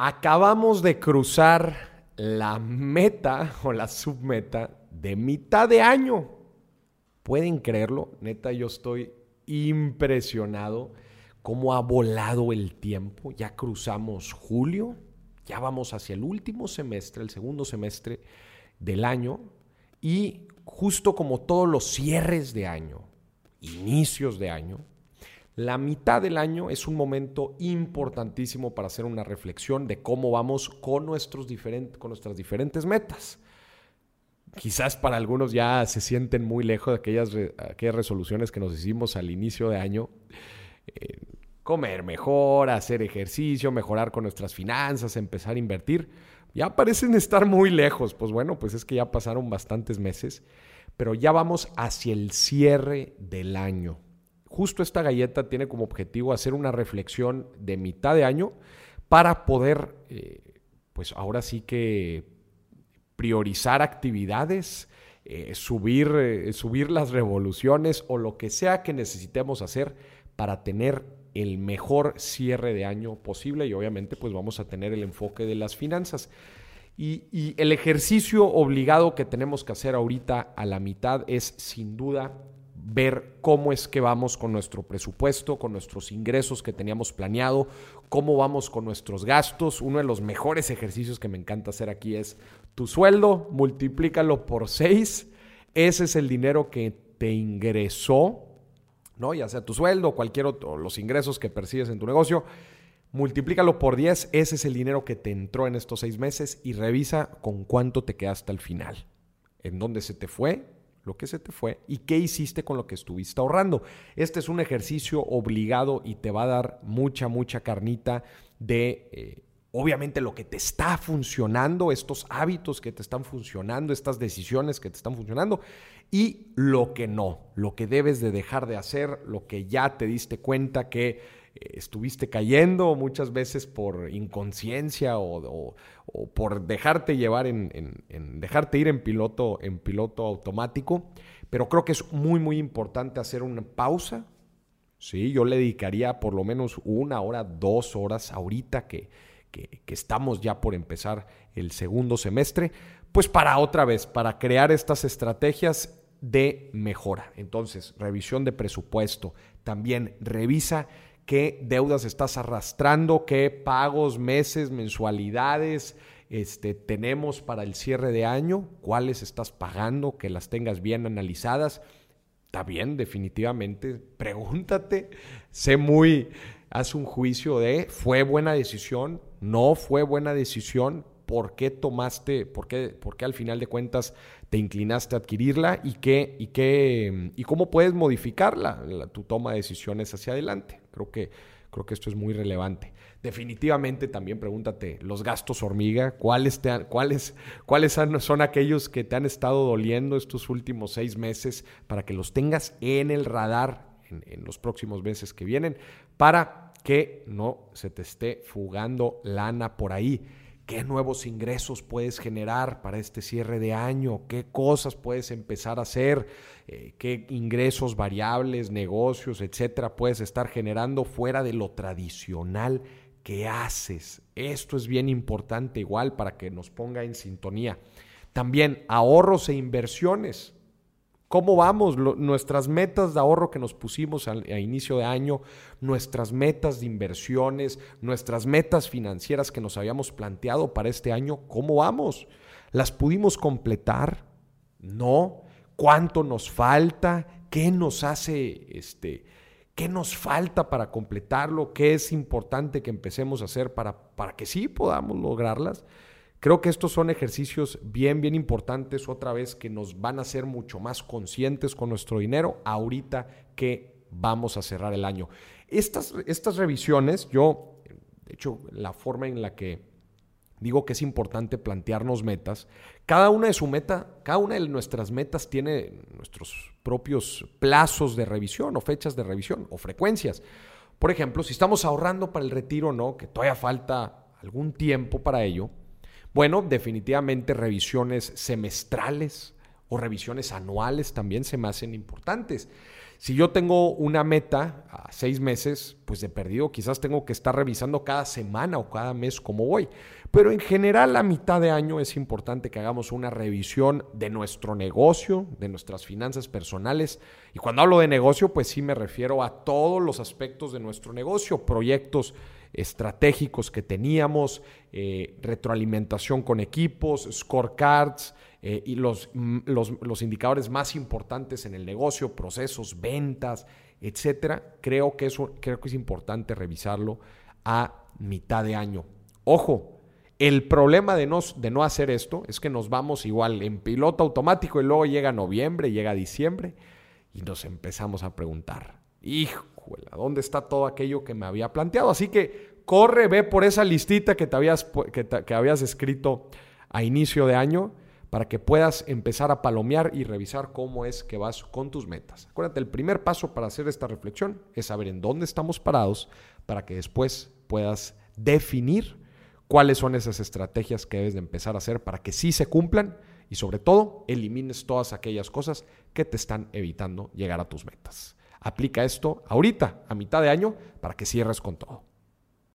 Acabamos de cruzar la meta o la submeta de mitad de año. ¿Pueden creerlo? Neta, yo estoy impresionado cómo ha volado el tiempo. Ya cruzamos julio, ya vamos hacia el último semestre, el segundo semestre del año. Y justo como todos los cierres de año, inicios de año, la mitad del año es un momento importantísimo para hacer una reflexión de cómo vamos con, nuestros con nuestras diferentes metas. Quizás para algunos ya se sienten muy lejos de aquellas, aquellas resoluciones que nos hicimos al inicio de año. Eh, comer mejor, hacer ejercicio, mejorar con nuestras finanzas, empezar a invertir. Ya parecen estar muy lejos. Pues bueno, pues es que ya pasaron bastantes meses, pero ya vamos hacia el cierre del año justo esta galleta tiene como objetivo hacer una reflexión de mitad de año para poder, eh, pues ahora sí que priorizar actividades, eh, subir, eh, subir las revoluciones o lo que sea que necesitemos hacer para tener el mejor cierre de año posible y obviamente pues vamos a tener el enfoque de las finanzas. Y, y, el ejercicio obligado que tenemos que hacer ahorita a la mitad es sin duda ver cómo es que vamos con nuestro presupuesto, con nuestros ingresos que teníamos planeado, cómo vamos con nuestros gastos. Uno de los mejores ejercicios que me encanta hacer aquí es tu sueldo, multiplícalo por 6. Ese es el dinero que te ingresó, ¿no? Ya sea tu sueldo o cualquier otro, los ingresos que percibes en tu negocio. Multiplícalo por 10, ese es el dinero que te entró en estos seis meses y revisa con cuánto te quedaste al final. ¿En dónde se te fue? Lo que se te fue y qué hiciste con lo que estuviste ahorrando. Este es un ejercicio obligado y te va a dar mucha, mucha carnita de... Eh, obviamente lo que te está funcionando, estos hábitos que te están funcionando, estas decisiones que te están funcionando y lo que no, lo que debes de dejar de hacer, lo que ya te diste cuenta que estuviste cayendo muchas veces por inconsciencia o, por dejarte llevar en, dejarte ir en piloto, en piloto automático. Pero creo que es muy, muy importante hacer una pausa. Sí, yo le dedicaría por lo menos una hora, dos horas ahorita que, que estamos ya por empezar el segundo semestre, pues para otra vez, para crear estas estrategias de mejora. Entonces, revisión de presupuesto. También revisa qué deudas estás arrastrando, qué pagos, meses, mensualidades este, tenemos para el cierre de año, cuáles estás pagando, que las tengas bien analizadas. Está bien, definitivamente. Pregúntate, sé muy, haz un juicio de, ¿fue buena decisión? ¿No fue buena decisión? ¿Por qué tomaste, por qué, por qué al final de cuentas te inclinaste a adquirirla y, qué, y, qué, y cómo puedes modificarla, tu toma de decisiones hacia adelante. Creo que, creo que esto es muy relevante. Definitivamente también pregúntate los gastos hormiga, ¿cuáles, cuáles, cuáles son aquellos que te han estado doliendo estos últimos seis meses para que los tengas en el radar en los próximos meses que vienen para que no se te esté fugando lana por ahí qué nuevos ingresos puedes generar para este cierre de año, qué cosas puedes empezar a hacer, eh, qué ingresos variables, negocios, etcétera, puedes estar generando fuera de lo tradicional que haces. Esto es bien importante igual para que nos ponga en sintonía. También ahorros e inversiones. ¿Cómo vamos? nuestras metas de ahorro que nos pusimos a, inicio de año, nuestras metas de inversiones, nuestras metas financieras que nos habíamos planteado para este año, ¿cómo vamos? ¿Las pudimos completar? No. ¿Cuánto nos falta? ¿Qué nos hace este? ¿Qué nos falta para completarlo? ¿Qué es importante que empecemos a hacer para, para que sí podamos lograrlas? Creo que estos son ejercicios bien, bien importantes, otra vez, que nos van a hacer mucho más conscientes con nuestro dinero ahorita que vamos a cerrar el año. Estas, estas revisiones, yo, de hecho, la forma en la que digo que es importante plantearnos metas, cada una de su meta, cada una de nuestras metas tiene nuestros propios plazos de revisión o fechas de revisión o frecuencias. Por ejemplo, si estamos ahorrando para el retiro, ¿no? Que todavía falta algún tiempo para ello bueno, definitivamente revisiones semestrales o revisiones anuales también se me hacen importantes. Si yo tengo una meta a seis meses, pues de perdido quizás tengo que estar revisando cada semana o cada mes cómo voy. Pero en general a mitad de año es importante que hagamos una revisión de nuestro negocio, de nuestras finanzas personales. Y cuando hablo de negocio, pues sí me refiero a todos los aspectos de nuestro negocio, proyectos estratégicos que teníamos, eh, retroalimentación con equipos, scorecards eh, y los, mm, los, los indicadores más importantes en el negocio, procesos, ventas, etcétera. Creo que, eso, creo que es importante revisarlo a mitad de año. Ojo, el problema de no, de no hacer esto es que nos vamos igual en piloto automático y luego llega noviembre, llega diciembre y nos empezamos a preguntar, híjole, ¿dónde está todo aquello que me había planteado? Así que corre, ve por esa listita que, te habías, que, que habías escrito a inicio de año para que puedas empezar a palomear y revisar cómo es que vas con tus metas. Acuérdate, el primer paso para hacer esta reflexión es saber en dónde estamos parados para que después puedas definir cuáles son esas estrategias que debes de empezar a hacer para que sí se cumplan y sobre todo elimines todas aquellas cosas que te están evitando llegar a tus metas. Aplica esto ahorita, a mitad de año, para que cierres con todo.